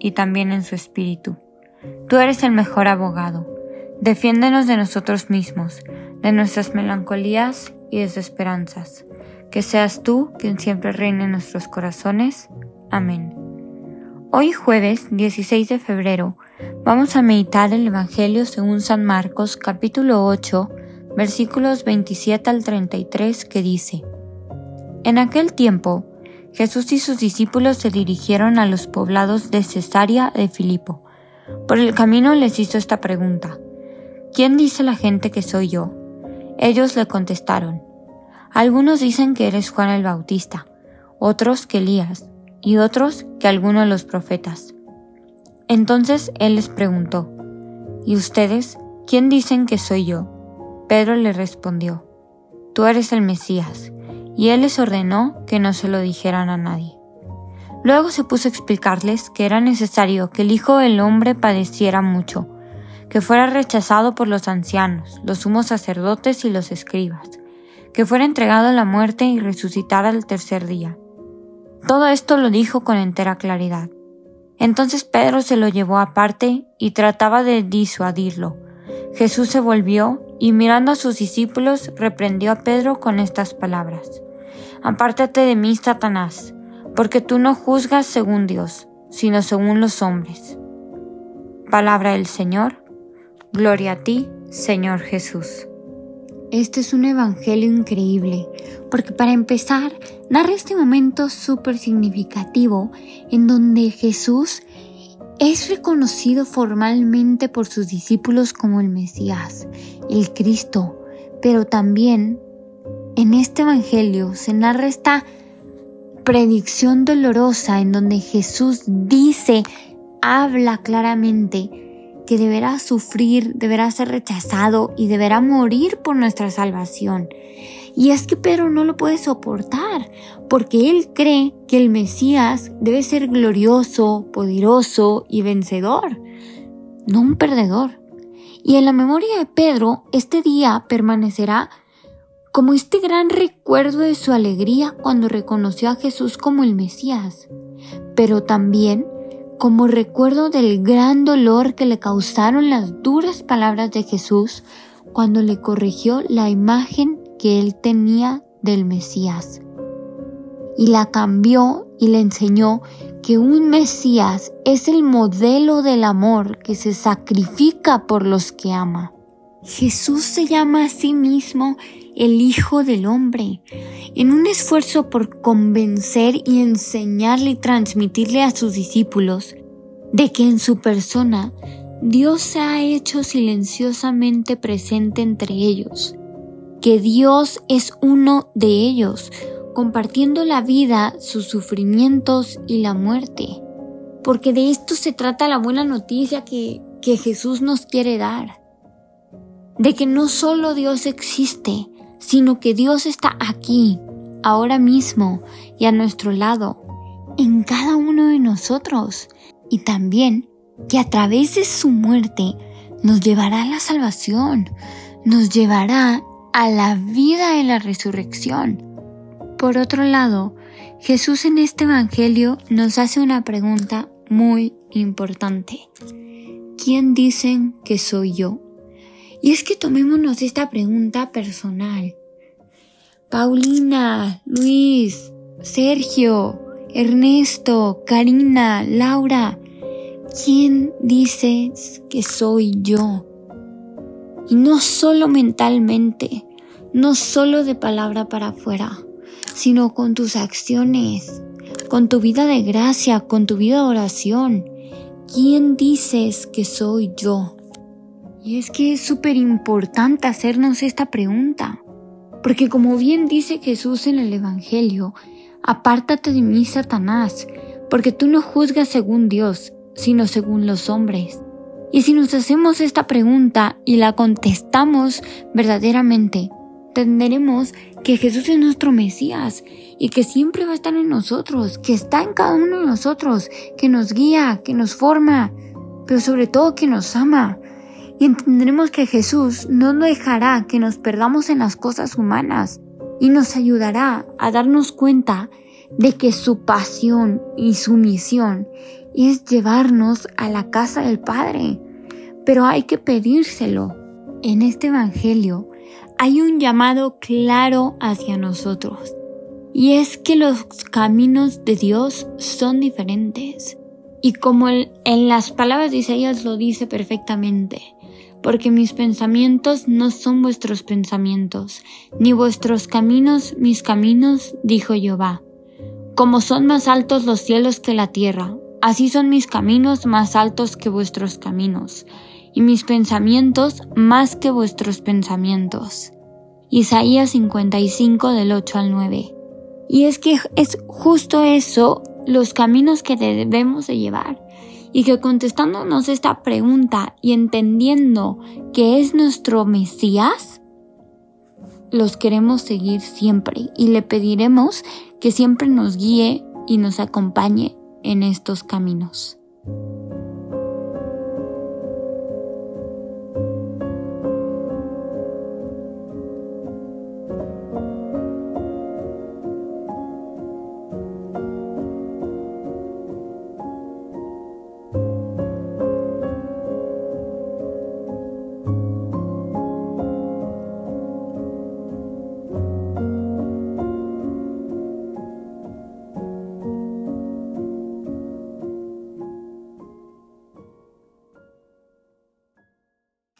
y también en su espíritu. Tú eres el mejor abogado. Defiéndenos de nosotros mismos, de nuestras melancolías y desesperanzas. Que seas tú quien siempre reine en nuestros corazones. Amén. Hoy jueves 16 de febrero vamos a meditar el Evangelio según San Marcos capítulo 8 versículos 27 al 33 que dice, En aquel tiempo Jesús y sus discípulos se dirigieron a los poblados de Cesarea de Filipo. Por el camino les hizo esta pregunta, ¿quién dice la gente que soy yo? Ellos le contestaron, algunos dicen que eres Juan el Bautista, otros que Elías, y otros que alguno de los profetas. Entonces él les preguntó, ¿Y ustedes quién dicen que soy yo? Pedro le respondió, Tú eres el Mesías y él les ordenó que no se lo dijeran a nadie. Luego se puso a explicarles que era necesario que el Hijo del Hombre padeciera mucho, que fuera rechazado por los ancianos, los sumos sacerdotes y los escribas, que fuera entregado a la muerte y resucitara al tercer día. Todo esto lo dijo con entera claridad. Entonces Pedro se lo llevó aparte y trataba de disuadirlo. Jesús se volvió y mirando a sus discípulos reprendió a Pedro con estas palabras. Apártate de mí, Satanás, porque tú no juzgas según Dios, sino según los hombres. Palabra del Señor. Gloria a ti, Señor Jesús. Este es un evangelio increíble, porque para empezar, narra este momento súper significativo en donde Jesús es reconocido formalmente por sus discípulos como el Mesías, el Cristo, pero también en este Evangelio se narra esta predicción dolorosa en donde Jesús dice, habla claramente que deberá sufrir, deberá ser rechazado y deberá morir por nuestra salvación. Y es que Pedro no lo puede soportar, porque él cree que el Mesías debe ser glorioso, poderoso y vencedor, no un perdedor. Y en la memoria de Pedro, este día permanecerá como este gran recuerdo de su alegría cuando reconoció a Jesús como el Mesías, pero también como recuerdo del gran dolor que le causaron las duras palabras de Jesús cuando le corrigió la imagen que él tenía del Mesías. Y la cambió y le enseñó que un Mesías es el modelo del amor que se sacrifica por los que ama. Jesús se llama a sí mismo el Hijo del Hombre, en un esfuerzo por convencer y enseñarle y transmitirle a sus discípulos de que en su persona Dios se ha hecho silenciosamente presente entre ellos, que Dios es uno de ellos, compartiendo la vida, sus sufrimientos y la muerte. Porque de esto se trata la buena noticia que, que Jesús nos quiere dar. De que no solo Dios existe, sino que Dios está aquí, ahora mismo y a nuestro lado, en cada uno de nosotros, y también que a través de su muerte nos llevará a la salvación, nos llevará a la vida de la resurrección. Por otro lado, Jesús en este Evangelio nos hace una pregunta muy importante. ¿Quién dicen que soy yo? Y es que tomémonos esta pregunta personal. Paulina, Luis, Sergio, Ernesto, Karina, Laura, ¿quién dices que soy yo? Y no solo mentalmente, no solo de palabra para afuera, sino con tus acciones, con tu vida de gracia, con tu vida de oración. ¿Quién dices que soy yo? Y es que es súper importante hacernos esta pregunta, porque como bien dice Jesús en el Evangelio, apártate de mí, Satanás, porque tú no juzgas según Dios, sino según los hombres. Y si nos hacemos esta pregunta y la contestamos verdaderamente, entenderemos que Jesús es nuestro Mesías y que siempre va a estar en nosotros, que está en cada uno de nosotros, que nos guía, que nos forma, pero sobre todo que nos ama. Y entenderemos que Jesús no nos dejará que nos perdamos en las cosas humanas y nos ayudará a darnos cuenta de que su pasión y su misión es llevarnos a la casa del Padre. Pero hay que pedírselo. En este Evangelio hay un llamado claro hacia nosotros. Y es que los caminos de Dios son diferentes. Y como en las palabras de Isaías lo dice perfectamente, porque mis pensamientos no son vuestros pensamientos, ni vuestros caminos mis caminos, dijo Jehová. Como son más altos los cielos que la tierra, así son mis caminos más altos que vuestros caminos, y mis pensamientos más que vuestros pensamientos. Isaías 55 del 8 al 9. Y es que es justo eso los caminos que debemos de llevar. Y que contestándonos esta pregunta y entendiendo que es nuestro Mesías, los queremos seguir siempre y le pediremos que siempre nos guíe y nos acompañe en estos caminos.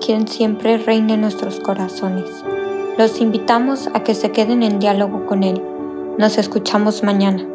quien siempre reine en nuestros corazones. Los invitamos a que se queden en diálogo con Él. Nos escuchamos mañana.